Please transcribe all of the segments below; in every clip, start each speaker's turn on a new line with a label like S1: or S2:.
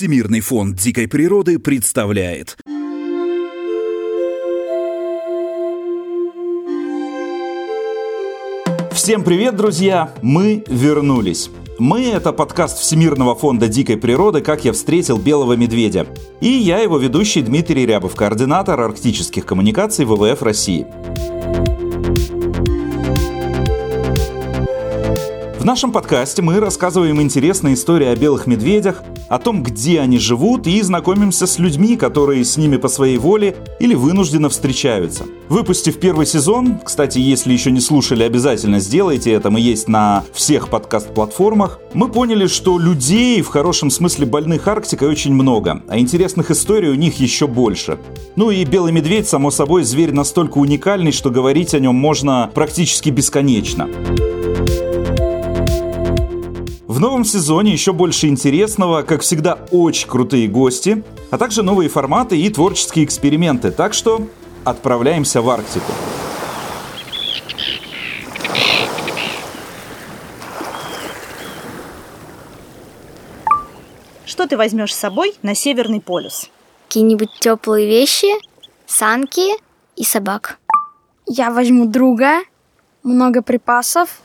S1: Всемирный фонд дикой природы представляет.
S2: Всем привет, друзья! Мы вернулись. Мы – это подкаст Всемирного фонда дикой природы «Как я встретил белого медведя». И я его ведущий Дмитрий Рябов, координатор арктических коммуникаций ВВФ России. Нашем подкасте мы рассказываем интересные истории о белых медведях, о том, где они живут, и знакомимся с людьми, которые с ними по своей воле или вынужденно встречаются. Выпустив первый сезон, кстати, если еще не слушали, обязательно сделайте это, мы есть на всех подкаст-платформах, мы поняли, что людей в хорошем смысле больных Арктикой очень много, а интересных историй у них еще больше. Ну и белый медведь, само собой, зверь настолько уникальный, что говорить о нем можно практически бесконечно. В новом сезоне еще больше интересного, как всегда, очень крутые гости, а также новые форматы и творческие эксперименты. Так что отправляемся в Арктику.
S3: Что ты возьмешь с собой на Северный полюс?
S4: Какие-нибудь теплые вещи, санки и собак.
S5: Я возьму друга, много припасов,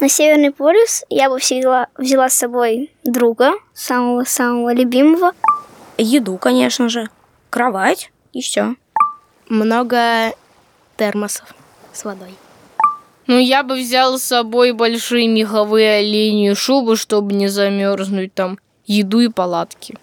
S4: на Северный полюс я бы всегда взяла с собой друга, самого-самого любимого.
S6: Еду, конечно же, кровать и все.
S7: Много термосов с водой.
S8: Ну, я бы взял с собой большие меховые оленьи шубы, чтобы не замерзнуть там, еду и палатки.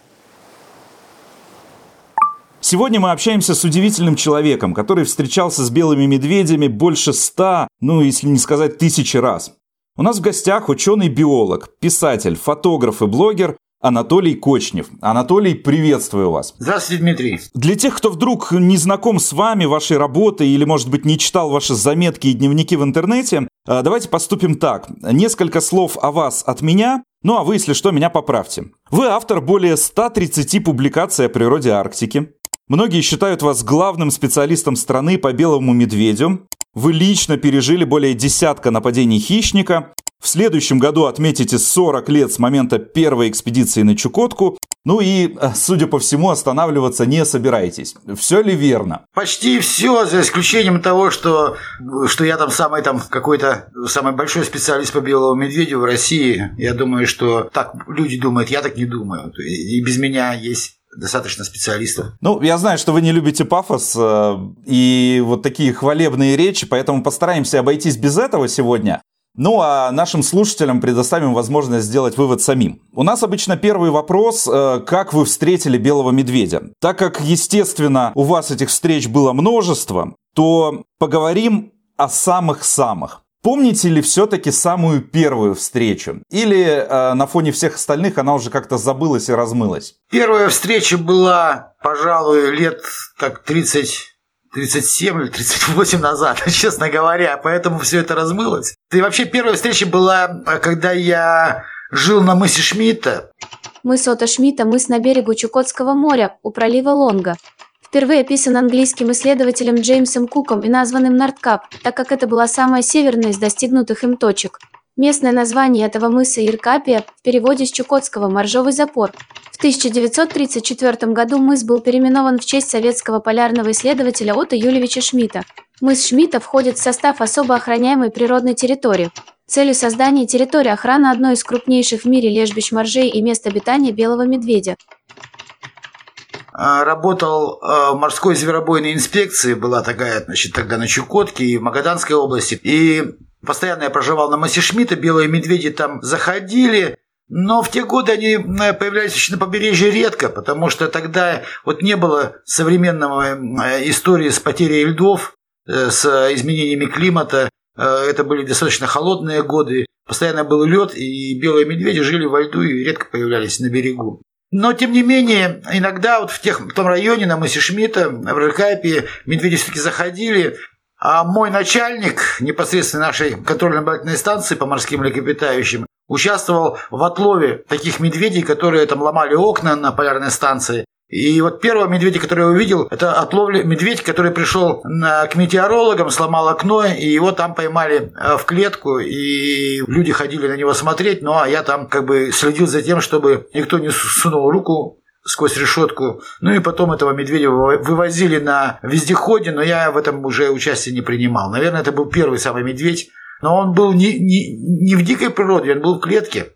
S2: Сегодня мы общаемся с удивительным человеком, который встречался с белыми медведями больше ста, ну, если не сказать тысячи раз. У нас в гостях ученый-биолог, писатель, фотограф и блогер Анатолий Кочнев. Анатолий, приветствую вас.
S9: Здравствуйте, Дмитрий.
S2: Для тех, кто вдруг не знаком с вами, вашей работой или, может быть, не читал ваши заметки и дневники в интернете, э, давайте поступим так. Несколько слов о вас от меня, ну а вы, если что, меня поправьте. Вы автор более 130 публикаций о природе Арктики. Многие считают вас главным специалистом страны по белому медведю. Вы лично пережили более десятка нападений хищника. В следующем году отметите 40 лет с момента первой экспедиции на Чукотку. Ну и, э, судя по всему, останавливаться не собираетесь. Все ли верно?
S9: Почти все, за исключением того, что, что я там самый там какой-то самый большой специалист по белому медведю в России. Я думаю, что так люди думают, я так не думаю. И без меня есть достаточно специалистов.
S2: Ну, я знаю, что вы не любите пафос э, и вот такие хвалебные речи, поэтому постараемся обойтись без этого сегодня. Ну а нашим слушателям предоставим возможность сделать вывод самим. У нас обычно первый вопрос, э, как вы встретили белого медведя. Так как, естественно, у вас этих встреч было множество, то поговорим о самых-самых. Помните ли все-таки самую первую встречу? Или э, на фоне всех остальных она уже как-то забылась и размылась?
S9: Первая встреча была, пожалуй, лет так 30 37 или 38 назад, честно говоря, поэтому все это размылось. И вообще первая встреча была, когда я жил на мысе Шмидта.
S10: Мыс Ота Шмидта – мыс на берегу Чукотского моря, у пролива Лонга впервые описан английским исследователем Джеймсом Куком и названным Нордкап, так как это была самая северная из достигнутых им точек. Местное название этого мыса Иркапия в переводе с чукотского «моржовый запор». В 1934 году мыс был переименован в честь советского полярного исследователя Отто Юлевича Шмидта. Мыс Шмидта входит в состав особо охраняемой природной территории. Целью создания территории охрана одной из крупнейших в мире лежбищ моржей и мест обитания белого медведя.
S9: А, работал а, в морской зверобойной инспекции, была такая, значит, тогда на Чукотке и в Магаданской области. И постоянно я проживал на Массе Шмидта, белые медведи там заходили, но в те годы они появлялись еще на побережье редко, потому что тогда вот не было современного истории с потерей льдов, э, с изменениями климата. Э, это были достаточно холодные годы, постоянно был лед, и белые медведи жили во льду и редко появлялись на берегу. Но, тем не менее, иногда вот в, тех, в том районе, на мысе Шмидта, в Рыкапе, медведи все-таки заходили. А мой начальник, непосредственно нашей контрольно-наблюдательной станции по морским млекопитающим, участвовал в отлове таких медведей, которые там ломали окна на полярной станции. И вот первого медведя, который я увидел, это от ловли медведь, который пришел на, к метеорологам, сломал окно, и его там поймали э, в клетку, и люди ходили на него смотреть, ну а я там как бы следил за тем, чтобы никто не сунул руку сквозь решетку. Ну и потом этого медведя вывозили на вездеходе, но я в этом уже участие не принимал. Наверное, это был первый самый медведь, но он был не, не, не в дикой природе, он был в клетке.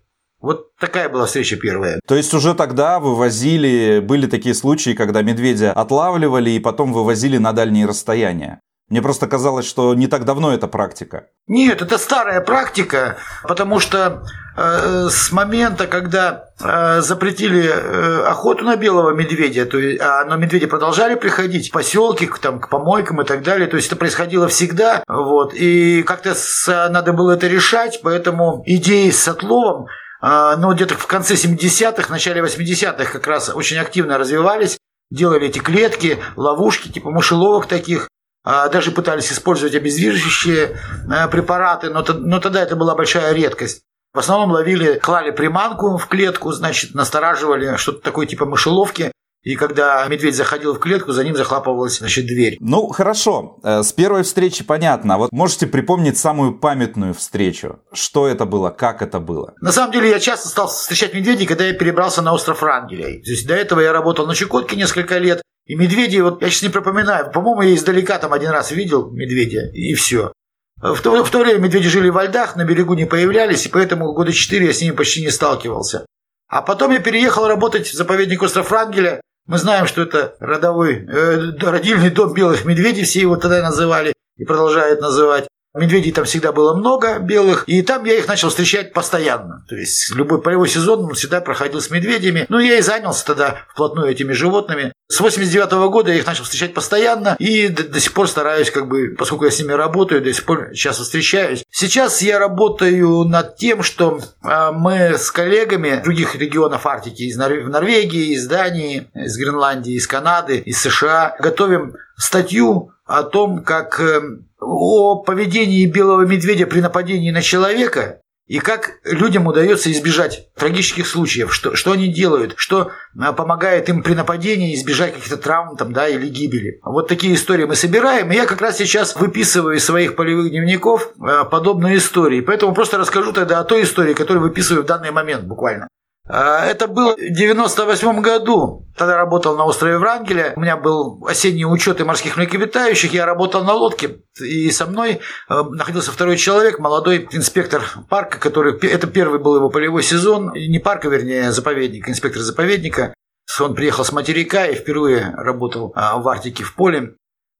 S9: Вот такая была встреча первая.
S2: То есть уже тогда вывозили, были такие случаи, когда медведя отлавливали и потом вывозили на дальние расстояния. Мне просто казалось, что не так давно эта практика.
S9: Нет, это старая практика, потому что э, с момента, когда э, запретили э, охоту на белого медведя, то есть, а, но медведи продолжали приходить в поселки, к, там, к помойкам и так далее, то есть это происходило всегда, вот, и как-то с, надо было это решать, поэтому идеи с отловом но где-то в конце 70-х, начале 80-х как раз очень активно развивались, делали эти клетки, ловушки, типа мышеловок таких, а, даже пытались использовать обездвиживающие а, препараты, но, но тогда это была большая редкость. В основном ловили, клали приманку в клетку, значит, настораживали что-то такое типа мышеловки, и когда медведь заходил в клетку, за ним захлапывалась, значит, дверь.
S2: Ну, хорошо. Э, с первой встречи понятно. Вот можете припомнить самую памятную встречу? Что это было? Как это было?
S9: На самом деле, я часто стал встречать медведей, когда я перебрался на остров Рангеля. То есть до этого я работал на Чукотке несколько лет. И медведи, вот я сейчас не припоминаю, по-моему, я издалека там один раз видел медведя, и все. В то, в то время медведи жили во льдах, на берегу не появлялись, и поэтому года четыре я с ними почти не сталкивался. А потом я переехал работать в заповедник остров Рангеля, мы знаем, что это родовой, э, родильный дом белых медведей, все его тогда называли и продолжают называть. Медведей там всегда было много белых, и там я их начал встречать постоянно. То есть любой полевой сезон он всегда проходил с медведями. Ну, я и занялся тогда вплотную этими животными. С 89 -го года я их начал встречать постоянно, и до, до сих пор стараюсь, как бы, поскольку я с ними работаю, до сих пор часто встречаюсь. Сейчас я работаю над тем, что э, мы с коллегами других регионов Арктики, из Нор- Норвегии, из Дании, из Гренландии, из Канады, из США, готовим статью о том, как э, о поведении белого медведя при нападении на человека и как людям удается избежать трагических случаев, что, что они делают, что а, помогает им при нападении избежать каких-то травм там, да, или гибели. Вот такие истории мы собираем, и я как раз сейчас выписываю из своих полевых дневников а, подобные истории. Поэтому просто расскажу тогда о той истории, которую выписываю в данный момент буквально. А, это было в 98 году. Тогда работал на острове Врангеля. У меня был осенний учет и морских млекопитающих. Я работал на лодке. И со мной э, находился второй человек, молодой инспектор парка, который... Это первый был его полевой сезон. Не парка, вернее, а заповедника, инспектор заповедника. Он приехал с материка и впервые работал а, в Арктике в поле.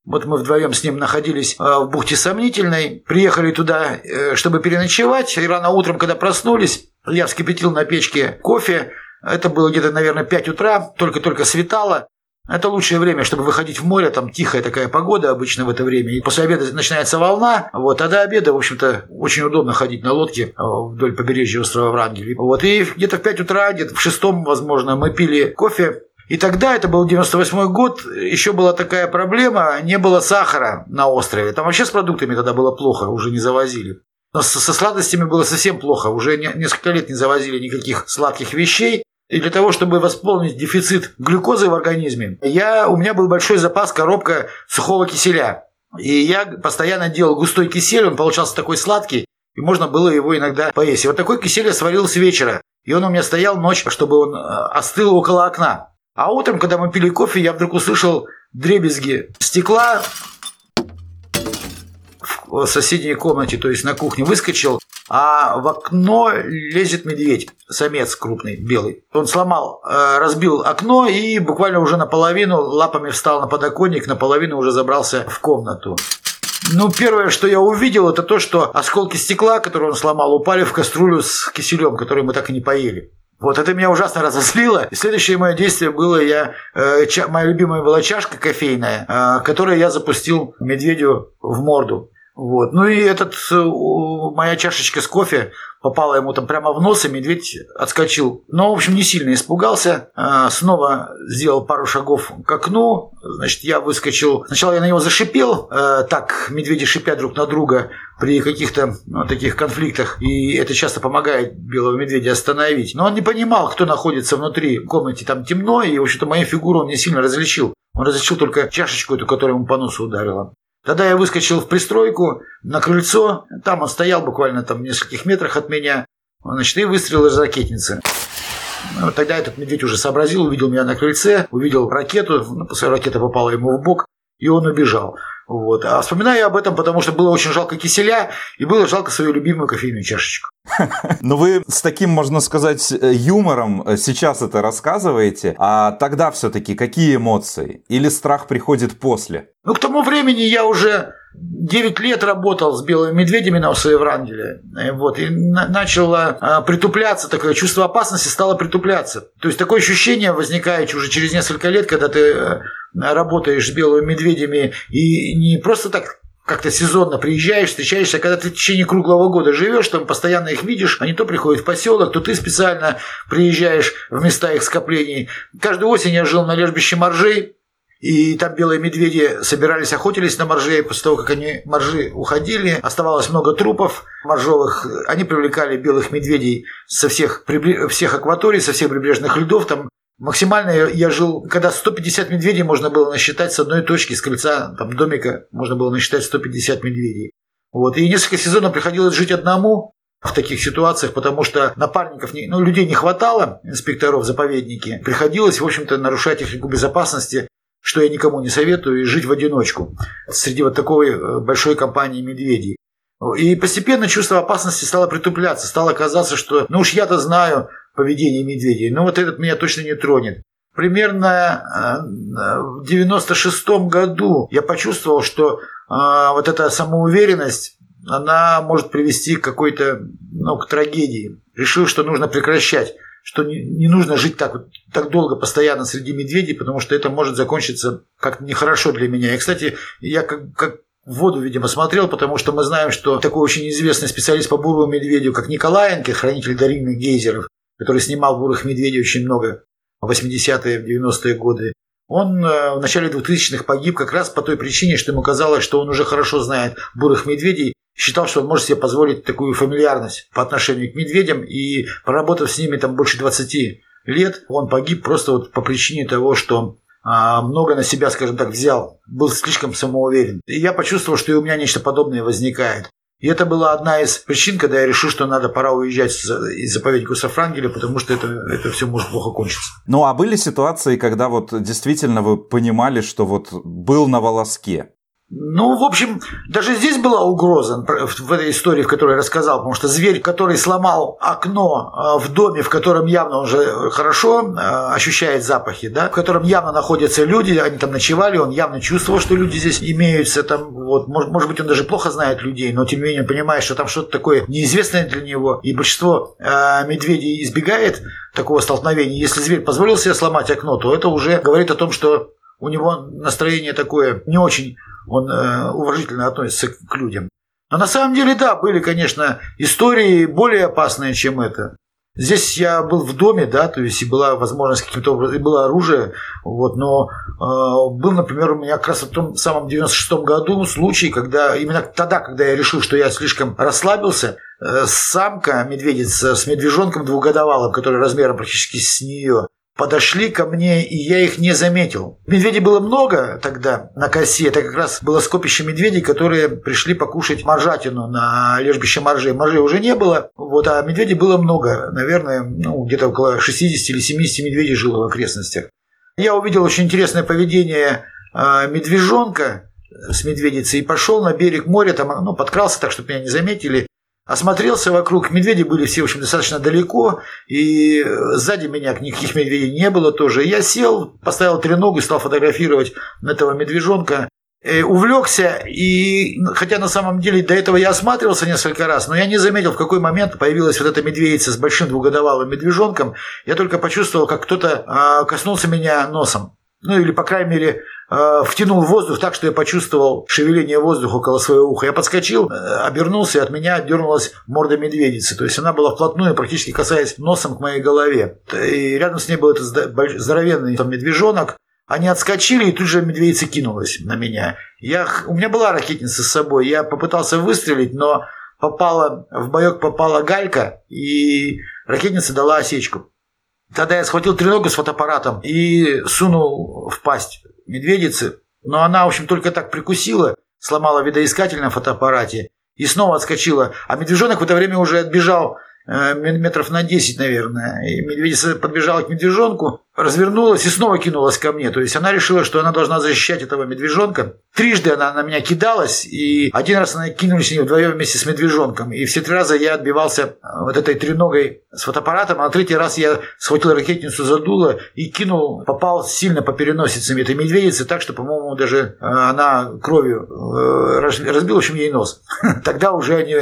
S9: Вот мы вдвоем с ним находились в бухте Сомнительной, приехали туда, э, чтобы переночевать, и рано утром, когда проснулись, я вскипятил на печке кофе. Это было где-то, наверное, 5 утра, только-только светало. Это лучшее время, чтобы выходить в море, там тихая такая погода обычно в это время. И после обеда начинается волна, вот, а до обеда, в общем-то, очень удобно ходить на лодке а, вдоль побережья острова Врангель. Вот, и где-то в 5 утра, где-то в шестом, возможно, мы пили кофе, и тогда, это был 98 год, еще была такая проблема, не было сахара на острове. Там вообще с продуктами тогда было плохо, уже не завозили. Но со сладостями было совсем плохо. Уже несколько лет не завозили никаких сладких вещей. И для того, чтобы восполнить дефицит глюкозы в организме, я, у меня был большой запас коробка сухого киселя. И я постоянно делал густой кисель, он получался такой сладкий, и можно было его иногда поесть. И вот такой кисель я сварил с вечера. И он у меня стоял ночь, чтобы он э, остыл около окна. А утром, когда мы пили кофе, я вдруг услышал дребезги стекла в соседней комнате, то есть на кухне, выскочил, а в окно лезет медведь, самец крупный, белый. Он сломал, э, разбил окно и буквально уже наполовину лапами встал на подоконник, наполовину уже забрался в комнату. Ну, первое, что я увидел, это то, что осколки стекла, которые он сломал, упали в кастрюлю с киселем, который мы так и не поели. Вот это меня ужасно разозлило. И следующее мое действие было, я, э, ча, моя любимая была чашка кофейная, э, которую я запустил медведю в морду. Вот. Ну и этот, э, моя чашечка с кофе попала ему там прямо в нос, и медведь отскочил. Но, в общем, не сильно испугался. А, снова сделал пару шагов к окну. Значит, я выскочил. Сначала я на него зашипел. А, так, медведи шипят друг на друга при каких-то ну, таких конфликтах. И это часто помогает белого медведя остановить. Но он не понимал, кто находится внутри. В комнате там темно, и, в общем-то, мою фигуру он не сильно различил. Он различил только чашечку эту, которая ему по носу ударила. Тогда я выскочил в пристройку на крыльцо. Там он стоял буквально там в нескольких метрах от меня. Значит, и выстрел из ракетницы. Ну, тогда этот медведь уже сообразил, увидел меня на крыльце, увидел ракету, ну, ракета попала ему в бок, и он убежал. Вот. А вспоминаю об этом, потому что было очень жалко киселя, и было жалко свою любимую кофейную чашечку.
S2: Но вы с таким, можно сказать, юмором сейчас это рассказываете, а тогда все-таки какие эмоции? Или страх приходит после?
S9: Ну, к тому времени я уже 9 лет работал с белыми медведями на Еврангеле. Вот, и начало а, притупляться, такое чувство опасности стало притупляться. То есть такое ощущение возникает уже через несколько лет, когда ты э, работаешь с белыми медведями и не просто так как-то сезонно приезжаешь, встречаешься, когда ты в течение круглого года живешь, там постоянно их видишь, они то приходят в поселок, то ты специально приезжаешь в места их скоплений. Каждую осень я жил на лежбище моржей, и там белые медведи собирались, охотились на моржей. После того, как они моржи уходили, оставалось много трупов моржовых. Они привлекали белых медведей со всех, всех акваторий, со всех прибрежных льдов. Там Максимально я жил, когда 150 медведей можно было насчитать с одной точки, с крыльца там, домика можно было насчитать 150 медведей. Вот. И несколько сезонов приходилось жить одному в таких ситуациях, потому что напарников, ну, людей не хватало, инспекторов заповедники. Приходилось, в общем-то, нарушать технику безопасности, что я никому не советую, и жить в одиночку среди вот такой э, большой компании медведей. И постепенно чувство опасности стало притупляться. Стало казаться, что ну уж я-то знаю, поведение медведей. Но вот этот меня точно не тронет. Примерно э, в 96 году я почувствовал, что э, вот эта самоуверенность, она может привести к какой-то, ну, к трагедии. Решил, что нужно прекращать, что не, не нужно жить так, так долго постоянно среди медведей, потому что это может закончиться как-то нехорошо для меня. И, кстати, я как, как в воду, видимо, смотрел, потому что мы знаем, что такой очень известный специалист по бурому медведю, как Николаенко, хранитель дарильных гейзеров, который снимал «Бурых медведей» очень много в 80-е, 90-е годы, он э, в начале 2000-х погиб как раз по той причине, что ему казалось, что он уже хорошо знает бурых медведей, считал, что он может себе позволить такую фамильярность по отношению к медведям, и проработав с ними там больше 20 лет, он погиб просто вот по причине того, что а, много на себя, скажем так, взял, был слишком самоуверен. И я почувствовал, что и у меня нечто подобное возникает. И это была одна из причин, когда я решил, что надо пора уезжать из заповедника Сафрангеля, потому что это, это все может плохо кончиться.
S2: Ну, а были ситуации, когда вот действительно вы понимали, что вот был на волоске?
S9: Ну, в общем, даже здесь была угроза в этой истории, в которой я рассказал, потому что зверь, который сломал окно а, в доме, в котором явно уже хорошо а, ощущает запахи, да, в котором явно находятся люди, они там ночевали, он явно чувствовал, что люди здесь имеются, там, вот, может, может быть, он даже плохо знает людей, но тем не менее понимает, что там что-то такое неизвестное для него, и большинство э, медведей избегает такого столкновения. Если зверь позволил себе сломать окно, то это уже говорит о том, что у него настроение такое не очень он э, уважительно относится к людям. Но на самом деле, да, были, конечно, истории более опасные, чем это. Здесь я был в доме, да, то есть и была возможность каким-то образом, и было оружие, вот, но э, был, например, у меня как раз в том самом 96-м году случай, когда именно тогда, когда я решил, что я слишком расслабился, э, самка медведица с медвежонком двухгодовалым, который размером практически с нее, подошли ко мне, и я их не заметил. Медведей было много тогда на косе. Это как раз было скопище медведей, которые пришли покушать моржатину на лежбище моржей. Моржей уже не было, вот, а медведей было много. Наверное, ну, где-то около 60 или 70 медведей жило в окрестностях. Я увидел очень интересное поведение э, медвежонка с медведицей и пошел на берег моря, там, ну, подкрался так, чтобы меня не заметили, Осмотрелся вокруг, медведи были все, в общем, достаточно далеко, и сзади меня никаких медведей не было тоже. Я сел, поставил треногу и стал фотографировать этого медвежонка. И увлекся, и хотя на самом деле до этого я осматривался несколько раз, но я не заметил, в какой момент появилась вот эта медведица с большим двугодовалым медвежонком. Я только почувствовал, как кто-то а, коснулся меня носом. Ну или, по крайней мере, э, втянул воздух так, что я почувствовал шевеление воздуха около своего уха. Я подскочил, э, обернулся, и от меня отдернулась морда медведицы. То есть она была вплотную, практически касаясь носом к моей голове. И рядом с ней был этот здоровенный там, медвежонок. Они отскочили, и тут же медведица кинулась на меня. Я, у меня была ракетница с собой. Я попытался выстрелить, но попала, в боек попала галька, и ракетница дала осечку. Тогда я схватил треногу с фотоаппаратом и сунул в пасть медведицы. Но она, в общем, только так прикусила, сломала видоискатель на фотоаппарате и снова отскочила. А медвежонок в это время уже отбежал метров на 10, наверное. И медведица подбежала к медвежонку, развернулась и снова кинулась ко мне. То есть она решила, что она должна защищать этого медвежонка. Трижды она на меня кидалась, и один раз она кинулась с ней вдвоем вместе с медвежонком. И все три раза я отбивался э, вот этой треногой с фотоаппаратом, а на третий раз я схватил ракетницу за дуло и кинул, попал сильно по переносицам этой медведицы, так что, по-моему, даже э, она кровью разбила, в общем, ей нос. Тогда уже они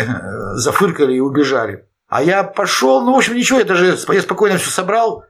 S9: зафыркали и убежали. А я пошел, ну, в общем, ничего, я даже я спокойно все собрал,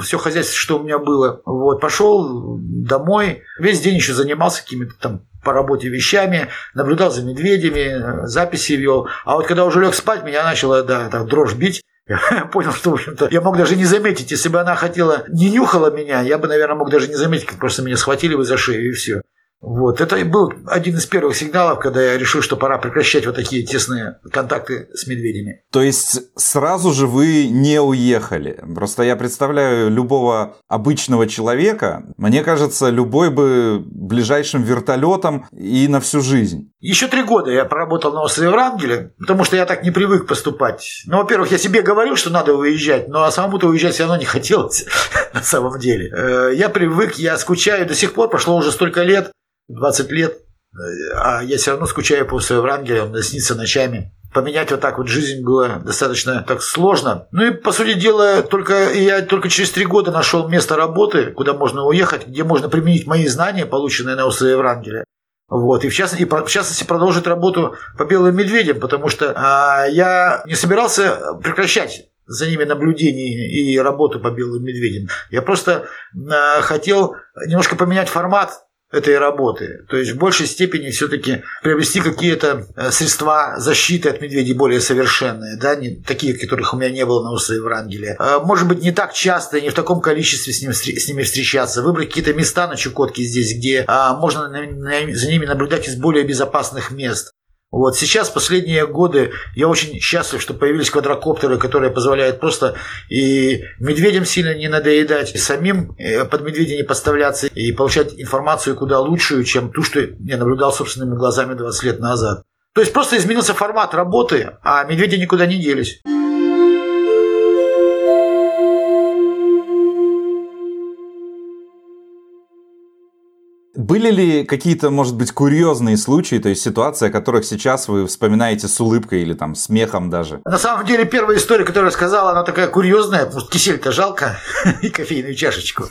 S9: все хозяйство, что у меня было. Вот, пошел домой, весь день еще занимался какими-то там по работе вещами, наблюдал за медведями, записи вел. А вот когда уже лег спать, меня начала, да, так, дрожь бить. Я понял, что, в общем-то, я мог даже не заметить, если бы она хотела, не нюхала меня, я бы, наверное, мог даже не заметить, как просто меня схватили бы за шею и все. Вот. Это был один из первых сигналов, когда я решил, что пора прекращать вот такие тесные контакты с медведями.
S2: То есть сразу же вы не уехали. Просто я представляю любого обычного человека, мне кажется, любой бы ближайшим вертолетом и на всю жизнь.
S9: Еще три года я проработал на острове Врангеля, потому что я так не привык поступать. Ну, во-первых, я себе говорил, что надо уезжать, но самому-то уезжать все равно не хотелось на самом деле. Э, я привык, я скучаю до сих пор, прошло уже столько лет. 20 лет, а я все равно скучаю по своему Врангеле, он мне снится ночами. Поменять вот так вот жизнь было достаточно так сложно. Ну и, по сути дела, только я только через три года нашел место работы, куда можно уехать, где можно применить мои знания, полученные на острове Врангеля. Вот, и в частности, в частности продолжить работу по белым медведям, потому что а, я не собирался прекращать за ними наблюдение и работу по белым медведям. Я просто а, хотел немножко поменять формат этой работы. То есть в большей степени все-таки приобрести какие-то э, средства защиты от медведей более совершенные, да, не такие, которых у меня не было на острове Врангеля. А, может быть, не так часто, не в таком количестве с, ним, с ними встречаться, выбрать какие-то места на Чукотке здесь, где а, можно за ними наблюдать из более безопасных мест. Вот сейчас, последние годы, я очень счастлив, что появились квадрокоптеры, которые позволяют просто и медведям сильно не надоедать, и самим э, под медведя не подставляться, и получать информацию куда лучшую, чем ту, что я наблюдал собственными глазами 20 лет назад. То есть просто изменился формат работы, а медведи никуда не делись.
S2: Были ли какие-то, может быть, курьезные случаи, то есть ситуации, о которых сейчас вы вспоминаете с улыбкой или там смехом даже?
S9: На самом деле, первая история, которую я сказал, она такая курьезная, потому кисель-то жалко и кофейную чашечку.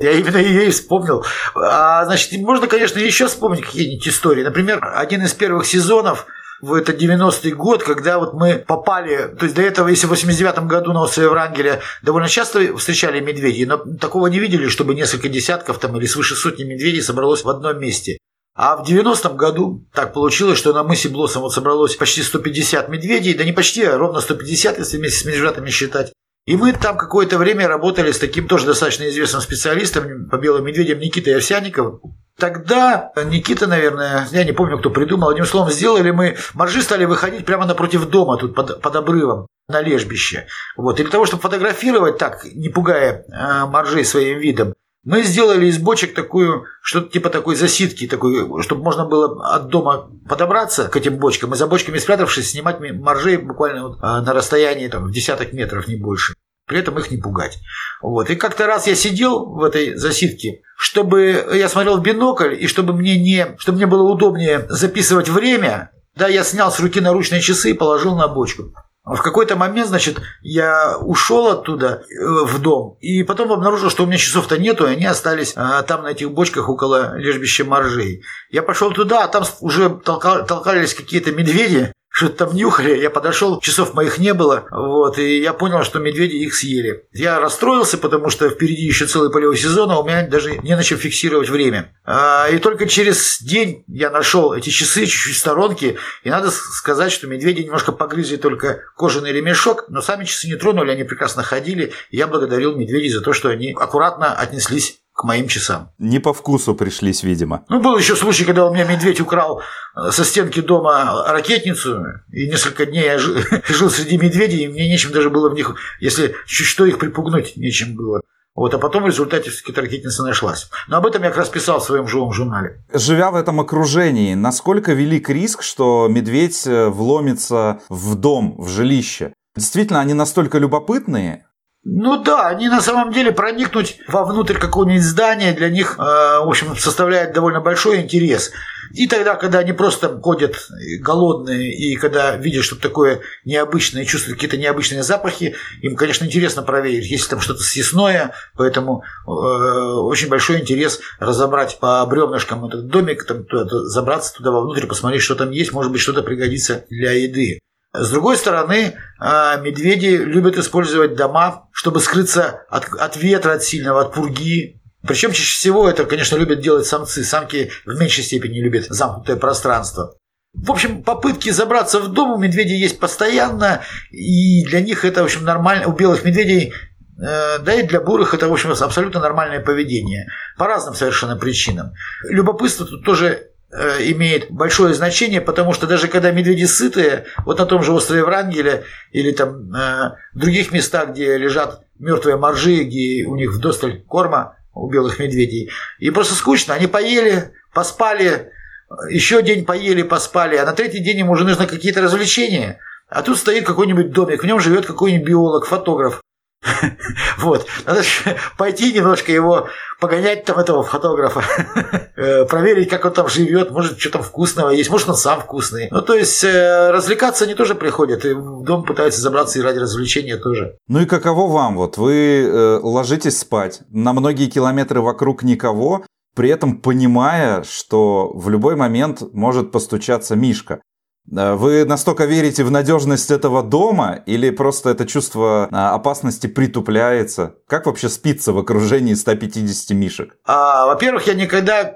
S9: Я именно ее и вспомнил. А, значит, можно, конечно, еще вспомнить какие-нибудь истории. Например, один из первых сезонов – в это 90-й год, когда вот мы попали, то есть до этого, если в 89-м году на острове Врангеля довольно часто встречали медведей, но такого не видели, чтобы несколько десятков там или свыше сотни медведей собралось в одном месте. А в 90-м году так получилось, что на мысе Блоссом вот собралось почти 150 медведей, да не почти, а ровно 150, если вместе с медвежатами считать. И мы там какое-то время работали с таким тоже достаточно известным специалистом по белым медведям Никитой Овсяниковым. Тогда Никита, наверное, я не помню, кто придумал, одним словом, сделали мы, моржи стали выходить прямо напротив дома, тут под, под обрывом, на лежбище. Вот. И для того, чтобы фотографировать так, не пугая э, своим видом, мы сделали из бочек такую, что-то типа такой засидки, такой, чтобы можно было от дома подобраться к этим бочкам, и за бочками спрятавшись, снимать моржей буквально вот, э, на расстоянии там, в десяток метров, не больше при этом их не пугать. Вот. И как-то раз я сидел в этой засидке, чтобы я смотрел в бинокль, и чтобы мне, не, чтобы мне было удобнее записывать время, да, я снял с руки наручные часы и положил на бочку. В какой-то момент, значит, я ушел оттуда э, в дом, и потом обнаружил, что у меня часов-то нету, и они остались а, там на этих бочках около лежбища моржей. Я пошел туда, а там уже толкались какие-то медведи, что-то там нюхали. Я подошел, часов моих не было, вот, и я понял, что медведи их съели. Я расстроился, потому что впереди еще целый полевой сезон, а у меня даже не на чем фиксировать время. А, и только через день я нашел эти часы чуть-чуть в сторонке, и надо сказать, что медведи немножко погрызли только кожаный ремешок, но сами часы не тронули, они прекрасно ходили. Я благодарил медведей за то, что они аккуратно отнеслись к моим часам.
S2: Не по вкусу пришлись, видимо.
S9: Ну, был еще случай, когда у меня медведь украл э, со стенки дома ракетницу, и несколько дней я жил, жил среди медведей, и мне нечем даже было в них, если чуть что их припугнуть, нечем было. Вот, а потом в результате все-таки ракетница нашлась. Но об этом я как раз писал в своем живом журнале.
S2: Живя в этом окружении, насколько велик риск, что медведь э, вломится в дом, в жилище? Действительно, они настолько любопытные,
S9: ну да, они на самом деле проникнуть вовнутрь какого-нибудь здания для них, э, в общем, составляет довольно большой интерес. И тогда, когда они просто ходят голодные, и когда видят что-то такое необычное, чувствуют какие-то необычные запахи, им, конечно, интересно проверить, если там что-то съестное, поэтому э, очень большой интерес разобрать по бревнышкам этот домик, там, туда, забраться туда вовнутрь, посмотреть, что там есть, может быть, что-то пригодится для еды. С другой стороны, а, медведи любят использовать дома, чтобы скрыться от, от ветра, от сильного, от пурги. Причем чаще всего это, конечно, любят делать самцы. Самки в меньшей степени любят замкнутое пространство. В общем, попытки забраться в дом у медведей есть постоянно, и для них это, в общем, нормально. У белых медведей э, да и для бурых это, в общем, абсолютно нормальное поведение. По разным совершенно причинам. Любопытство тут тоже имеет большое значение, потому что даже когда медведи сытые, вот на том же острове Врангеля или там э, других местах, где лежат мертвые моржи, где у них вдосталь корма у белых медведей, и просто скучно, они поели, поспали, еще день поели, поспали, а на третий день им уже нужны какие-то развлечения. А тут стоит какой-нибудь домик, в нем живет какой-нибудь биолог, фотограф. Вот. Надо пойти немножко его погонять там этого фотографа, э, проверить, как он там живет, может, что там вкусного есть, может, он сам вкусный. Ну, то есть, э, развлекаться они тоже приходят, и в дом пытаются забраться и ради развлечения тоже.
S2: Ну и каково вам? Вот вы э, ложитесь спать, на многие километры вокруг никого, при этом понимая, что в любой момент может постучаться Мишка. Э, вы настолько верите в надежность этого дома или просто это чувство а, опасности притупляется? Как вообще спится в окружении 150 мишек?
S9: А, во-первых, я никогда э,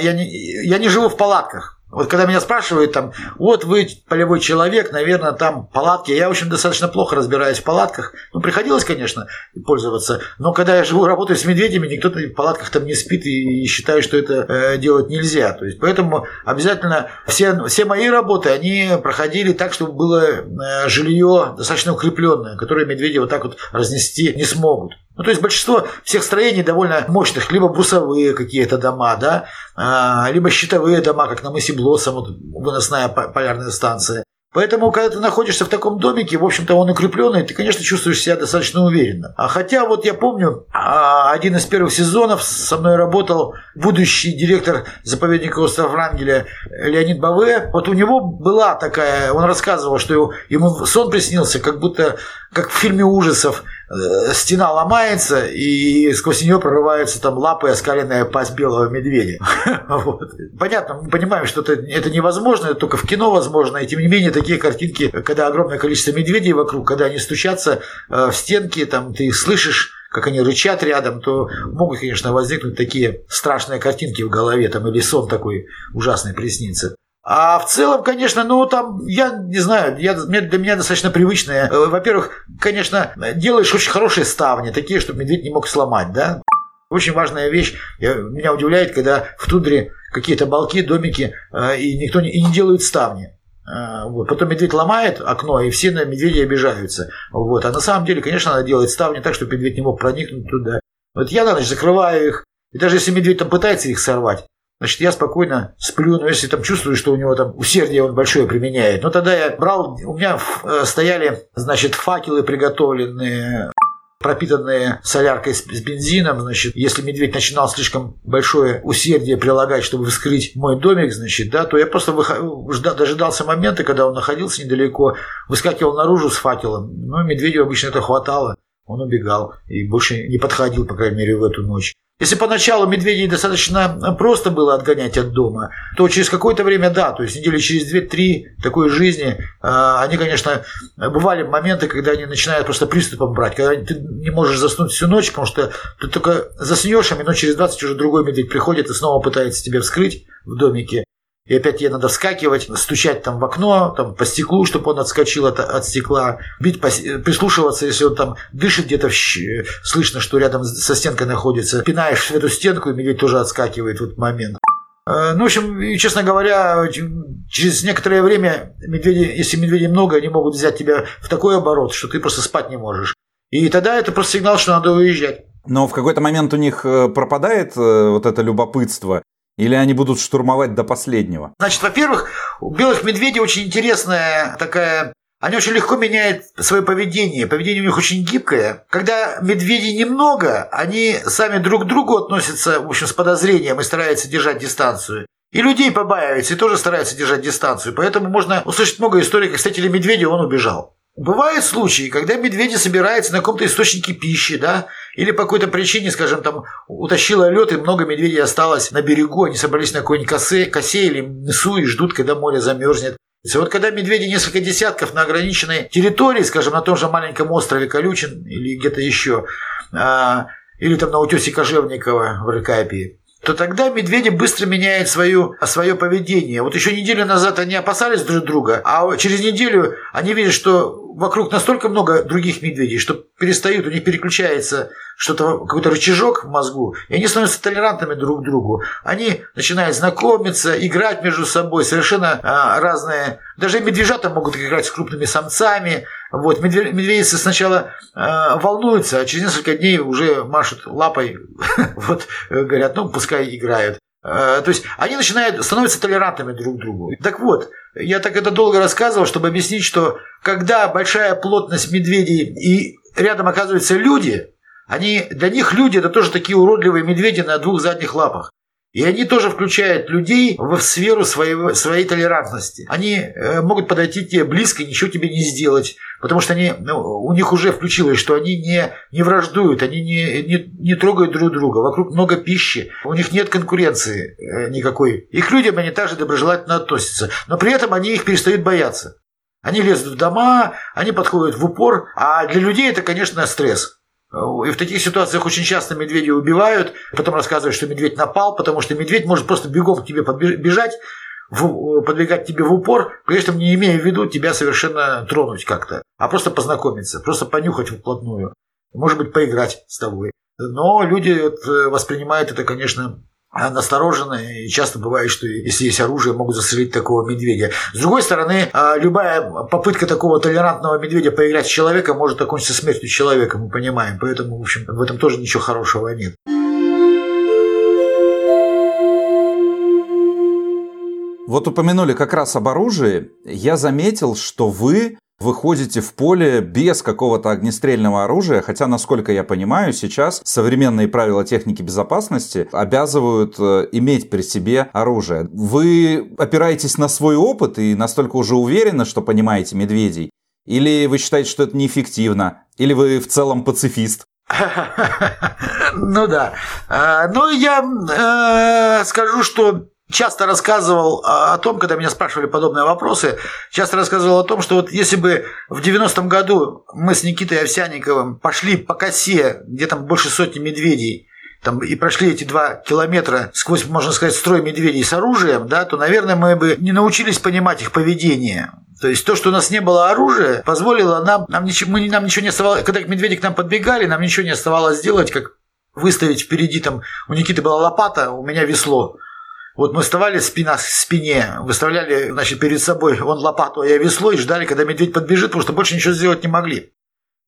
S9: я не, я не живу в палатках. Вот когда меня спрашивают там, вот вы полевой человек, наверное, там палатки. Я, в общем, достаточно плохо разбираюсь в палатках. Ну, приходилось, конечно, пользоваться. Но когда я живу, работаю с медведями, никто в палатках там не спит и считаю, что это э, делать нельзя. То есть, поэтому обязательно все, все мои работы, они проходили так, чтобы было э, жилье достаточно укрепленное, которое медведи вот так вот разнести не смогут. Ну, то есть большинство всех строений довольно мощных, либо брусовые какие-то дома, да, а, либо щитовые дома, как на мысе Блоссом, вот выносная полярная станция. Поэтому, когда ты находишься в таком домике, в общем-то, он укрепленный, ты, конечно, чувствуешь себя достаточно уверенно. А хотя вот я помню, а, один из первых сезонов со мной работал будущий директор заповедника острова Врангеля Леонид Баве. Вот у него была такая, он рассказывал, что ему сон приснился, как будто, как в фильме ужасов, стена ломается, и сквозь нее прорываются там лапы и оскаленная пасть белого медведя. Вот. Понятно, мы понимаем, что это, это невозможно, это только в кино возможно, и тем не менее такие картинки, когда огромное количество медведей вокруг, когда они стучатся э, в стенки, там ты их слышишь, как они рычат рядом, то могут, конечно, возникнуть такие страшные картинки в голове, там или сон такой ужасный приснится. А в целом, конечно, ну там, я не знаю, я, для меня достаточно привычное. Э, во-первых, конечно, делаешь очень хорошие ставни, такие, чтобы медведь не мог сломать, да. Очень важная вещь, я, меня удивляет, когда в тундре какие-то балки, домики, э, и никто не, и не делают ставни. Э, вот. Потом медведь ломает окно, и все на медведя обижаются. Вот. А на самом деле, конечно, надо делать ставни так, чтобы медведь не мог проникнуть туда. Вот я на ночь закрываю их. И даже если медведь там пытается их сорвать, значит, я спокойно сплю. Но если там чувствую, что у него там усердие он большое применяет, ну тогда я брал, у меня э, стояли, значит, факелы приготовленные, пропитанные соляркой с, бензином, значит, если медведь начинал слишком большое усердие прилагать, чтобы вскрыть мой домик, значит, да, то я просто выход... дожидался момента, когда он находился недалеко, выскакивал наружу с факелом, ну, медведю обычно это хватало, он убегал и больше не подходил, по крайней мере, в эту ночь. Если поначалу медведей достаточно просто было отгонять от дома, то через какое-то время, да, то есть недели через 2-3 такой жизни, э, они, конечно, бывали моменты, когда они начинают просто приступом брать, когда ты не можешь заснуть всю ночь, потому что ты только заснешь, а минут через 20 уже другой медведь приходит и снова пытается тебя вскрыть в домике. И опять ей надо вскакивать, стучать там в окно, там по стеклу, чтобы он отскочил от, от стекла, бить, прислушиваться, если он там дышит где-то, слышно, что рядом со стенкой находится. Пинаешь эту стенку, и медведь тоже отскакивает в этот момент. Э, ну, в общем, честно говоря, через некоторое время медведи, если медведей много, они могут взять тебя в такой оборот, что ты просто спать не можешь. И тогда это просто сигнал, что надо уезжать.
S2: Но в какой-то момент у них э, пропадает э, вот это любопытство, или они будут штурмовать до последнего?
S9: Значит, во-первых, у белых медведей очень интересная такая они очень легко меняют свое поведение. Поведение у них очень гибкое. Когда медведей немного, они сами друг к другу относятся, в общем, с подозрением и стараются держать дистанцию. И людей побаиваются, и тоже стараются держать дистанцию. Поэтому можно услышать много историй, как встретили медведя, он убежал. Бывают случаи, когда медведи собираются на каком-то источнике пищи, да, или по какой-то причине, скажем, там утащило лед, и много медведей осталось на берегу, они собрались на какой-нибудь косе, косе или несу и ждут, когда море замерзнет. Вот когда медведи несколько десятков на ограниченной территории, скажем, на том же маленьком острове Колючин или где-то еще, а, или там на утесе Кожевникова в Рыкапии, то тогда медведи быстро меняют свое, свое поведение. Вот еще неделю назад они опасались друг друга, а через неделю они видят, что вокруг настолько много других медведей, что перестают, у них переключается что-то, какой-то рычажок в мозгу, и они становятся толерантными друг к другу. Они начинают знакомиться, играть между собой, совершенно а, разные. Даже медвежата могут играть с крупными самцами. Вот, медведицы сначала э, волнуются, а через несколько дней уже машут лапой, вот, говорят, ну, пускай играют. Э, то есть они начинают становятся толерантными друг к другу. Так вот, я так это долго рассказывал, чтобы объяснить, что когда большая плотность медведей и рядом оказываются люди, они, для них люди это тоже такие уродливые медведи на двух задних лапах. И они тоже включают людей в сферу своей, своей толерантности. Они э, могут подойти тебе близко и ничего тебе не сделать. Потому что они, ну, у них уже включилось, что они не, не враждуют, они не, не, не трогают друг друга. Вокруг много пищи, у них нет конкуренции э, никакой. Их людям они также доброжелательно относятся. Но при этом они их перестают бояться. Они лезут в дома, они подходят в упор. А для людей это, конечно, стресс. И в таких ситуациях очень часто медведя убивают, потом рассказывают, что медведь напал, потому что медведь может просто бегом к тебе подбежать, в, подбегать тебе в упор, при этом не имея в виду тебя совершенно тронуть как-то, а просто познакомиться, просто понюхать вплотную, может быть, поиграть с тобой. Но люди э, воспринимают это, конечно, настороженно, и часто бывает, что если есть оружие, могут застрелить такого медведя. С другой стороны, а, любая попытка такого толерантного медведя поиграть с человеком может окончиться смертью человека, мы понимаем. Поэтому, в общем, в этом тоже ничего хорошего нет.
S2: Вот упомянули как раз об оружии. Я заметил, что вы выходите в поле без какого-то огнестрельного оружия, хотя, насколько я понимаю, сейчас современные правила техники безопасности обязывают э, иметь при себе оружие. Вы опираетесь на свой опыт и настолько уже уверены, что понимаете медведей? Или вы считаете, что это неэффективно? Или вы в целом пацифист?
S9: Ну да. А, ну я э, скажу, что часто рассказывал о том, когда меня спрашивали подобные вопросы, часто рассказывал о том, что вот если бы в 90-м году мы с Никитой Овсяниковым пошли по косе, где там больше сотни медведей, там, и прошли эти два километра сквозь, можно сказать, строй медведей с оружием, да, то, наверное, мы бы не научились понимать их поведение. То есть то, что у нас не было оружия, позволило нам, нам ничего, мы, нам ничего не оставалось, когда медведи к нам подбегали, нам ничего не оставалось сделать, как выставить впереди, там, у Никиты была лопата, у меня весло. Вот мы вставали спина к спине, выставляли значит, перед собой он лопату, а я весло, и ждали, когда медведь подбежит, потому что больше ничего сделать не могли.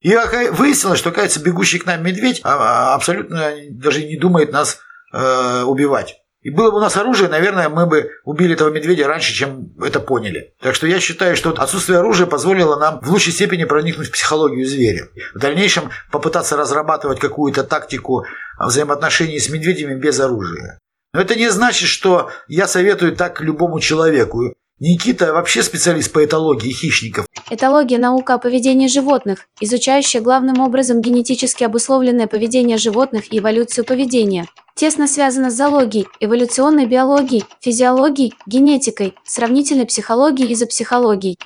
S9: И выяснилось, что, кажется, бегущий к нам медведь а, а, абсолютно даже не думает нас э, убивать. И было бы у нас оружие, наверное, мы бы убили этого медведя раньше, чем это поняли. Так что я считаю, что отсутствие оружия позволило нам в лучшей степени проникнуть в психологию зверя. В дальнейшем попытаться разрабатывать какую-то тактику взаимоотношений с медведями без оружия. Но это не значит, что я советую так любому человеку. Никита вообще специалист по этологии хищников.
S10: Этология – наука о поведении животных, изучающая главным образом генетически обусловленное поведение животных и эволюцию поведения – тесно связана с зоологией, эволюционной биологией, физиологией, генетикой, сравнительной психологией и зоопсихологией.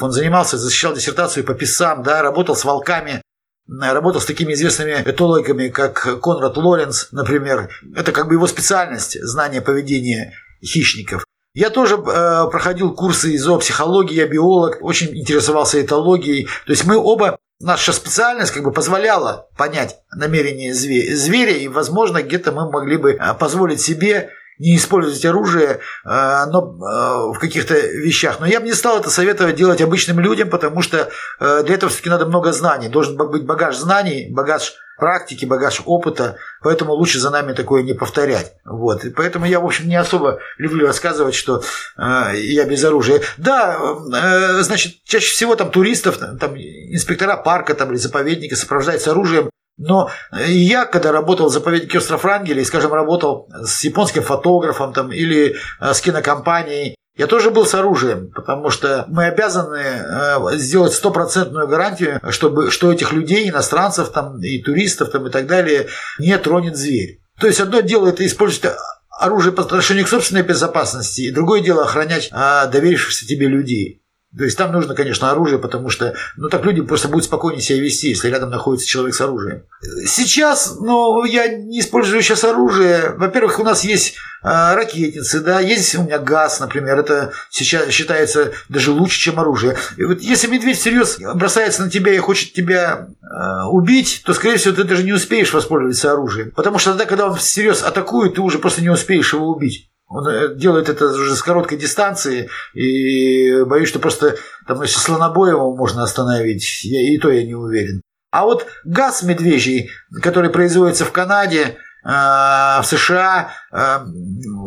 S9: Он занимался, защищал диссертацию по писам, да, работал с волками, работал с такими известными этологами, как Конрад Лоренц, например. Это как бы его специальность, знание поведения хищников. Я тоже э, проходил курсы из зоопсихологии, я биолог, очень интересовался этологией. То есть мы оба, наша специальность как бы позволяла понять намерения зверя, и, возможно, где-то мы могли бы э, позволить себе не использовать оружие э, но, э, в каких-то вещах. Но я бы не стал это советовать делать обычным людям, потому что э, для этого все-таки надо много знаний. Должен быть багаж знаний, багаж практики, багаж опыта, поэтому лучше за нами такое не повторять. Вот. И поэтому я, в общем, не особо люблю рассказывать, что э, я без оружия. Да, э, значит, чаще всего там туристов, там инспектора парка там, или заповедника сопровождают оружием но я, когда работал в заповеднике остров Рангеля, и, скажем, работал с японским фотографом там, или э, с кинокомпанией, я тоже был с оружием, потому что мы обязаны э, сделать стопроцентную гарантию, чтобы, что этих людей, иностранцев там, и туристов там, и так далее, не тронет зверь. То есть одно дело это использовать оружие по отношению к собственной безопасности, и другое дело охранять доверившихся тебе людей. То есть там нужно, конечно, оружие, потому что, ну, так люди просто будут спокойнее себя вести, если рядом находится человек с оружием. Сейчас, ну, я не использую сейчас оружие. Во-первых, у нас есть э, ракетницы, да, есть у меня газ, например, это сейчас считается даже лучше, чем оружие. И вот если медведь всерьез бросается на тебя и хочет тебя э, убить, то, скорее всего, ты даже не успеешь воспользоваться оружием. Потому что тогда, когда он всерьез атакует, ты уже просто не успеешь его убить. Он э, делает это уже с короткой дистанции, и боюсь, что просто там, если слонобоем можно остановить, я, и то я не уверен. А вот газ медвежий, который производится в Канаде, э, в США, э,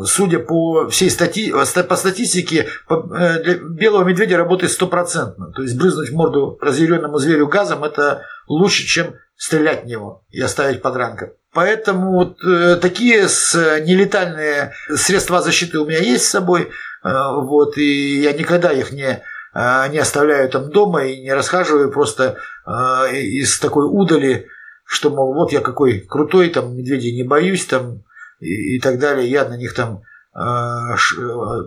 S9: судя по всей стати... по статистике, для белого медведя работает стопроцентно. То есть брызнуть в морду разъяренному зверю газом – это лучше, чем стрелять в него и оставить под ранком. Поэтому вот э, такие э, нелетальные средства защиты у меня есть с собой, э, вот, и я никогда их не, не оставляю там дома и не расхаживаю просто из такой удали, что, мол, вот я какой крутой, там, медведей не боюсь, там, и, и так далее, я на них там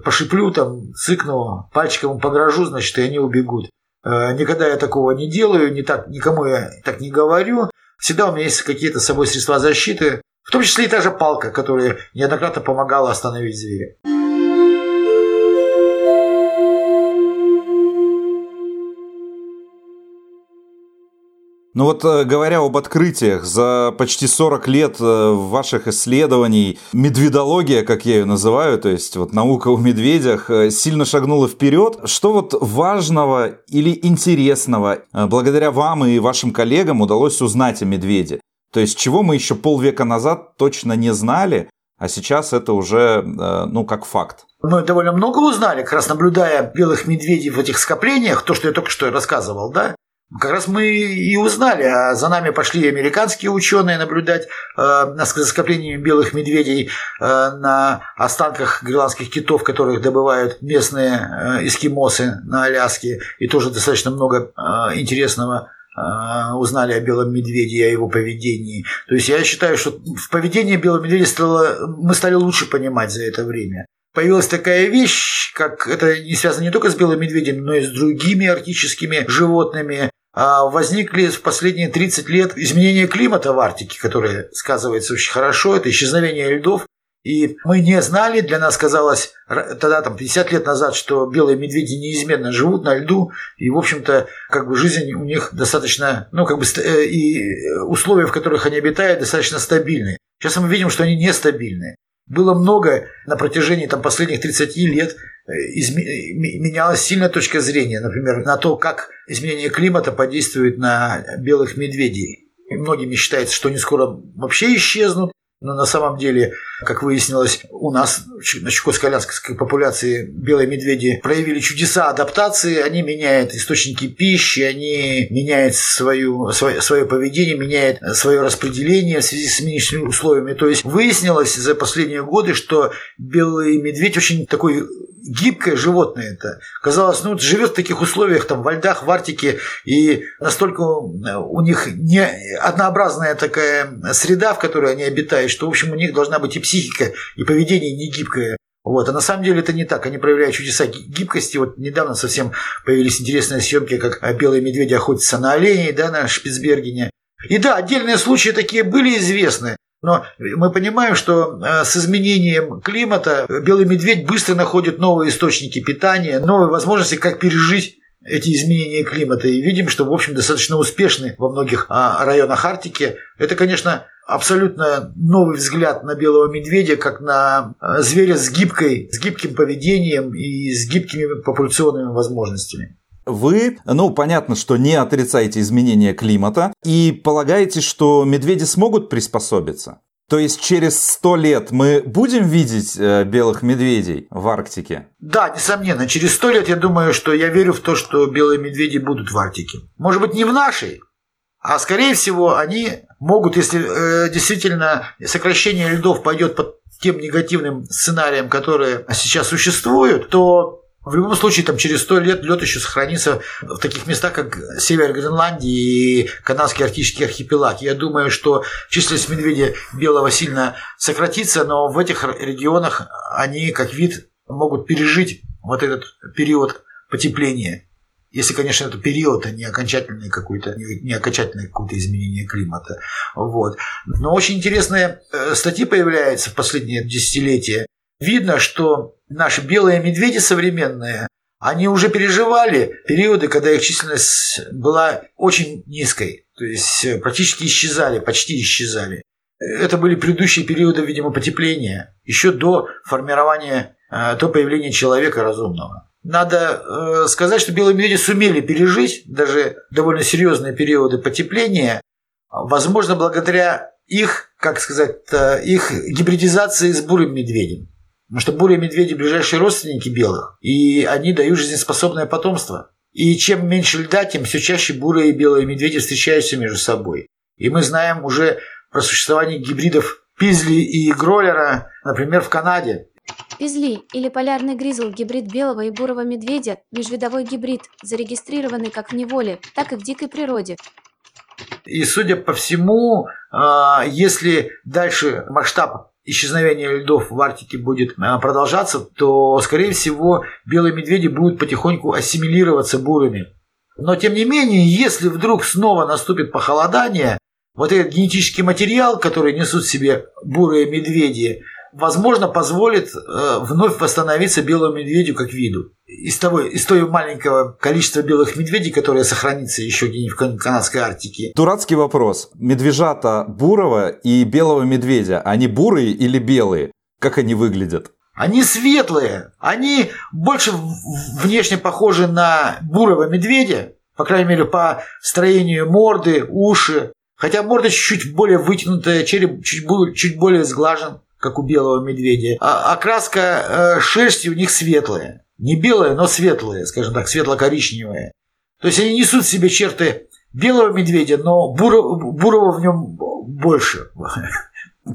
S9: пошиплю, там, цыкну, пальчиком погрожу, значит, и они убегут. Никогда я такого не делаю, не так, никому я так не говорю. Всегда у меня есть какие-то с собой средства защиты, в том числе и та же палка, которая неоднократно помогала остановить зверя.
S2: Ну вот э, говоря об открытиях, за почти 40 лет э, ваших исследований медведология, как я ее называю, то есть вот наука о медведях, э, сильно шагнула вперед. Что вот важного или интересного благодаря вам и вашим коллегам удалось узнать о медведе? То есть чего мы еще полвека назад точно не знали, а сейчас это уже, ну, как факт.
S9: Мы довольно много узнали, как раз наблюдая белых медведей в этих скоплениях, то, что я только что рассказывал, да, как раз мы и узнали, а за нами пошли американские ученые наблюдать э, за скоплениями белых медведей э, на останках гренландских китов, которых добывают местные э, эскимосы на Аляске, и тоже достаточно много э, интересного э, узнали о белом медведе и о его поведении. То есть я считаю, что в поведении белого медведя стало, мы стали лучше понимать за это время. Появилась такая вещь, как это не связано не только с белым медведем, но и с другими арктическими животными, возникли в последние 30 лет изменения климата в Арктике, которые сказывается очень хорошо, это исчезновение льдов. И мы не знали, для нас казалось тогда, там, 50 лет назад, что белые медведи неизменно живут на льду, и, в общем-то, как бы жизнь у них достаточно, ну, как бы, э, и условия, в которых они обитают, достаточно стабильные. Сейчас мы видим, что они нестабильные. Было много на протяжении там, последних 30 лет. Менялась сильная точка зрения, например, на то, как изменение климата подействует на белых медведей. И многими считается, что они скоро вообще исчезнут, но на самом деле, как выяснилось, у нас на Чукотско-Аляской популяции белые медведи проявили чудеса адаптации, они меняют источники пищи, они меняют свою, свое, свое поведение, меняют свое распределение в связи с нынешними условиями. То есть выяснилось за последние годы, что белый медведь очень такой гибкое животное это. Казалось, ну, живет в таких условиях, там, во льдах, в Арктике, и настолько у них не однообразная такая среда, в которой они обитают, что, в общем, у них должна быть и психика, и поведение не гибкое. Вот. А на самом деле это не так. Они проявляют чудеса гибкости. Вот недавно совсем появились интересные съемки, как белые медведи охотятся на оленей да, на Шпицбергене. И да, отдельные случаи такие были известны. Но мы понимаем, что э, с изменением климата белый медведь быстро находит новые источники питания, новые возможности, как пережить эти изменения климата. И видим, что, в общем, достаточно успешны во многих а, районах Арктики. Это, конечно, абсолютно новый взгляд на белого медведя, как на э, зверя с, гибкой, с гибким поведением и с гибкими популяционными возможностями.
S2: Вы, ну, понятно, что не отрицаете изменения климата и полагаете, что медведи смогут приспособиться? То есть через сто лет мы будем видеть э, белых медведей в Арктике?
S9: Да, несомненно. Через сто лет я думаю, что я верю в то, что белые медведи будут в Арктике. Может быть, не в нашей, а скорее всего они могут, если э, действительно сокращение льдов пойдет под тем негативным сценарием, которые сейчас существуют, то в любом случае, там через сто лет лед еще сохранится в таких местах, как север Гренландии и канадский арктический архипелаг. Я думаю, что численность медведя белого сильно сократится, но в этих регионах они, как вид, могут пережить вот этот период потепления. Если, конечно, это период, а не окончательное какое-то, не окончательное какое-то изменение климата. Вот. Но очень интересные э, статьи появляются в последние десятилетия. Видно, что наши белые медведи современные, они уже переживали периоды, когда их численность была очень низкой. То есть э, практически исчезали, почти исчезали. Это были предыдущие периоды, видимо, потепления, еще до формирования, э, до появления человека разумного. Надо э, сказать, что белые медведи сумели пережить даже довольно серьезные периоды потепления, возможно, благодаря их, как сказать, их гибридизации с бурым медведем. Потому что бурые медведи – ближайшие родственники белых, и они дают жизнеспособное потомство. И чем меньше льда, тем все чаще бурые и белые медведи встречаются между собой. И мы знаем уже про существование гибридов Пизли и Гроллера, например, в Канаде.
S10: Пизли или полярный гризл – гибрид белого и бурого медведя, межвидовой гибрид, зарегистрированный как в неволе, так и в дикой природе.
S9: И, судя по всему, а, если дальше масштаб исчезновение льдов в Арктике будет э, продолжаться, то, скорее всего, белые медведи будут потихоньку ассимилироваться бурыми. Но, тем не менее, если вдруг снова наступит похолодание, вот этот генетический материал, который несут в себе бурые медведи, возможно, позволит э, вновь восстановиться белому медведю как виду. Из того, из того маленького количества белых медведей, которое сохранится еще где-нибудь в канадской Арктике.
S2: Дурацкий вопрос. Медвежата бурого и белого медведя, они бурые или белые? Как они выглядят?
S9: Они светлые. Они больше внешне похожи на бурого медведя, по крайней мере, по строению морды, уши. Хотя морда чуть-чуть более вытянутая, череп чуть, чуть более сглажен как у белого медведя. А окраска э, шерсти у них светлая. Не белая, но светлая, скажем так, светло-коричневая. То есть они несут в себе черты белого медведя, но бурого в нем больше.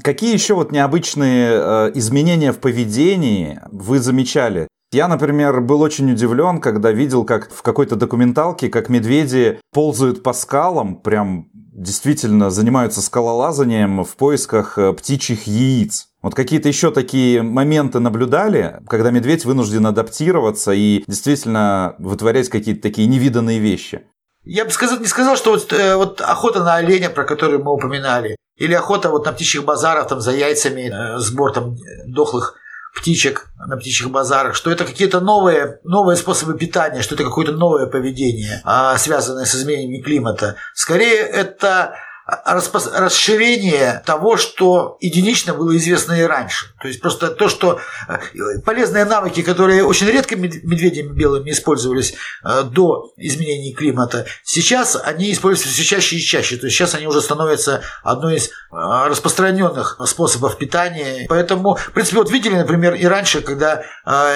S2: Какие еще вот необычные э, изменения в поведении вы замечали? Я, например, был очень удивлен, когда видел, как в какой-то документалке, как медведи ползают по скалам, прям действительно занимаются скалолазанием в поисках э, птичьих яиц. Вот какие-то еще такие моменты наблюдали, когда медведь вынужден адаптироваться и действительно вытворять какие-то такие невиданные вещи?
S9: Я бы сказал, не сказал, что вот, э, вот охота на оленя, про которую мы упоминали, или охота вот на птичьих базарах там за яйцами, э, сбор там дохлых птичек на птичьих базарах, что это какие-то новые, новые способы питания, что это какое-то новое поведение, а, связанное с изменением климата. Скорее, это расширение того, что единично было известно и раньше. То есть просто то, что э, полезные навыки, которые очень редко медведями белыми использовались э, до изменений климата, сейчас они используются все чаще и чаще. То есть сейчас они уже становятся одной из э, распространенных способов питания. Поэтому, в принципе, вот видели, например, и раньше, когда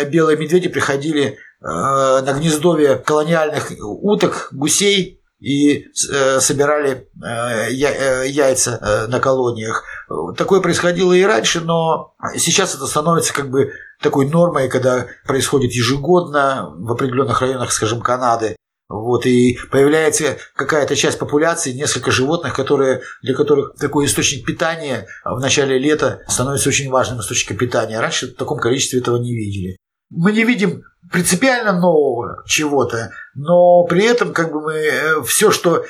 S9: белые медведи приходили на гнездовье колониальных уток, гусей, и э, собирали э, э, яйца на колониях. Такое происходило и раньше, но сейчас это становится как бы такой нормой, когда происходит ежегодно в определенных районах, скажем, Канады. Вот, и появляется какая-то часть популяции, несколько животных, которые, для которых такой источник питания в начале лета становится очень важным источником питания. Раньше в таком количестве этого не видели. Мы не видим принципиально нового чего-то, но при этом как бы мы все, что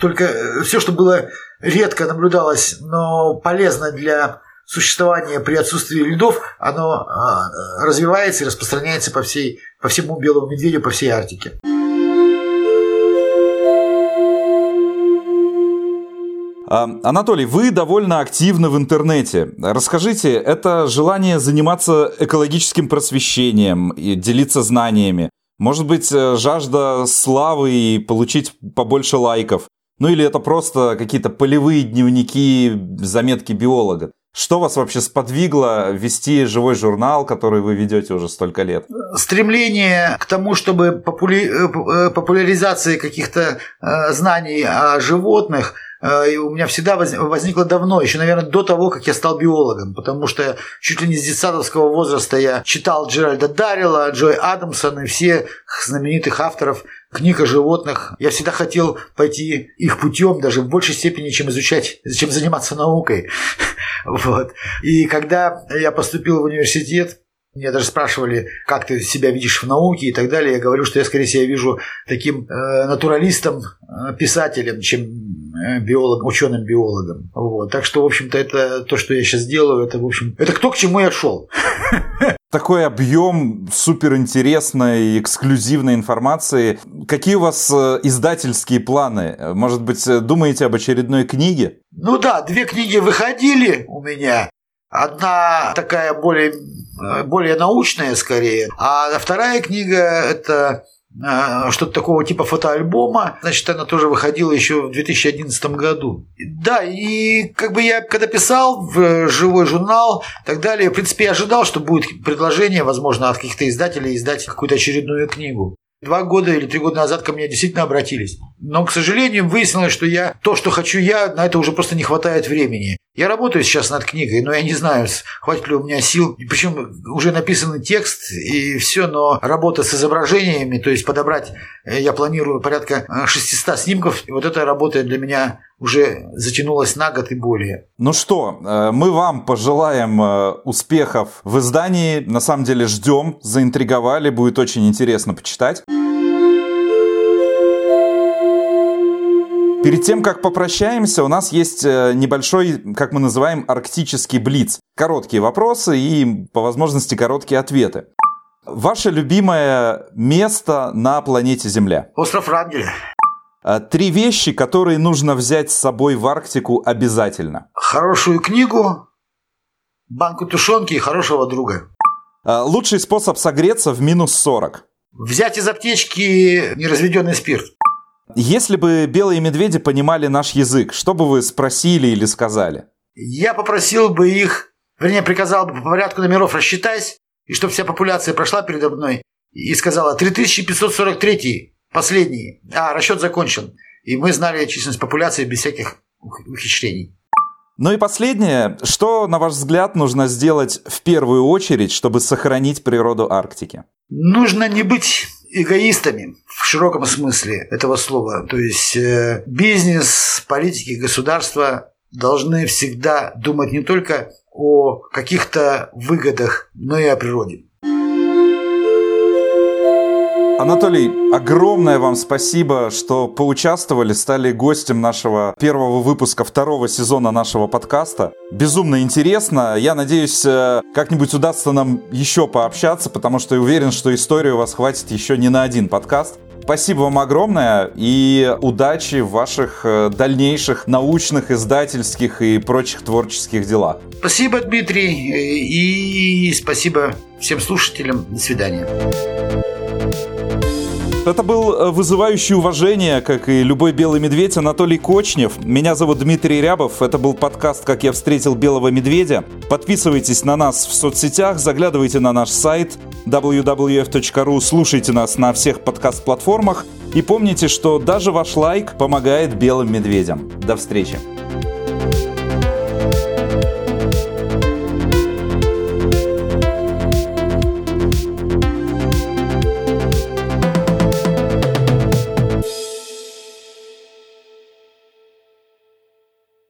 S9: только все, что было редко наблюдалось, но полезно для существования при отсутствии льдов, оно а, развивается и распространяется по, всей, по всему белому медведю, по всей Арктике.
S2: А, Анатолий, вы довольно активны в интернете. Расскажите, это желание заниматься экологическим просвещением и делиться знаниями? Может быть, э, жажда славы и получить побольше лайков? Ну или это просто какие-то полевые дневники, заметки биолога? Что вас вообще сподвигло вести живой журнал, который вы ведете уже столько лет?
S9: Стремление к тому, чтобы попули... Э, популяризации каких-то э, знаний о животных – Э, у меня всегда возникло давно, еще, наверное, до того, как я стал биологом, потому что чуть ли не с детсадовского возраста я читал Джеральда Даррила, Джой Адамсон и всех знаменитых авторов книг о животных. Я всегда хотел пойти их путем, даже в большей степени, чем изучать, чем заниматься наукой. Вот. И когда я поступил в университет, меня даже спрашивали, как ты себя видишь в науке и так далее. Я говорю, что я скорее себя вижу таким э, натуралистом, э, писателем, чем э, биолог, ученым-биологом. Вот. Так что, в общем-то, это то, что я сейчас делаю, это, в общем, это кто к чему я шел.
S2: Такой объем суперинтересной, эксклюзивной информации. Какие у вас э, издательские планы? Может быть, э, думаете об очередной книге?
S9: Ну да, две книги выходили у меня. Одна такая более, э, более научная скорее, а вторая книга это э, что-то такого типа фотоальбома. Значит, она тоже выходила еще в 2011 году. Да, и как бы я когда писал в живой журнал и так далее, в принципе, я ожидал, что будет предложение, возможно, от каких-то издателей издать какую-то очередную книгу. Два года или три года назад ко мне действительно обратились. Но, к сожалению, выяснилось, что я то, что хочу я, на это уже просто не хватает времени. Я работаю сейчас над книгой, но я не знаю, хватит ли у меня сил. Причем уже написанный текст и все, но работа с изображениями, то есть подобрать, э, я планирую порядка 600 э, снимков, и вот эта работа для меня уже затянулась на год и более.
S2: Ну что, э, мы вам пожелаем успехов в издании. На самом деле ждем, заинтриговали, будет очень интересно почитать. Перед тем, как попрощаемся, у нас есть э, небольшой, как мы называем, арктический блиц. Короткие вопросы и, по возможности, короткие ответы. Ваше любимое место на планете Земля?
S9: Остров Рангеля.
S2: Э, три вещи, которые нужно взять с собой в Арктику обязательно.
S9: Хорошую книгу, банку тушенки и хорошего друга.
S2: Э, лучший способ согреться в минус 40.
S9: Взять из аптечки неразведенный спирт.
S2: Если бы белые медведи понимали наш язык, что бы вы спросили или сказали?
S9: Я попросил бы их, вернее, приказал бы по порядку номеров рассчитать, и чтобы вся популяция прошла передо мной и сказала 3543, последний, а, расчет закончен. И мы знали численность популяции без всяких ухищрений.
S2: Ну и последнее, что, на ваш взгляд, нужно сделать в первую очередь, чтобы сохранить природу Арктики?
S9: Нужно не быть эгоистами в широком смысле этого слова. То есть э, бизнес, политики, государства должны всегда думать не только о каких-то выгодах, но и о природе.
S2: Анатолий, огромное вам спасибо, что поучаствовали, стали гостем нашего первого выпуска второго сезона нашего подкаста. Безумно интересно. Я надеюсь, э, как-нибудь удастся нам еще пообщаться, потому что я уверен, что истории у вас хватит еще не на один подкаст. Спасибо вам огромное и удачи в ваших э, дальнейших научных, издательских и прочих творческих делах.
S9: Спасибо, Дмитрий, и спасибо всем слушателям. До свидания.
S2: Это был э, вызывающий уважение, как и любой белый медведь, Анатолий Кочнев. Меня зовут Дмитрий Рябов. Это был подкаст «Как я встретил белого медведя». Подписывайтесь на нас в соцсетях, заглядывайте на наш сайт www.ru, слушайте нас на всех подкаст-платформах и помните, что даже ваш лайк помогает белым медведям. До встречи!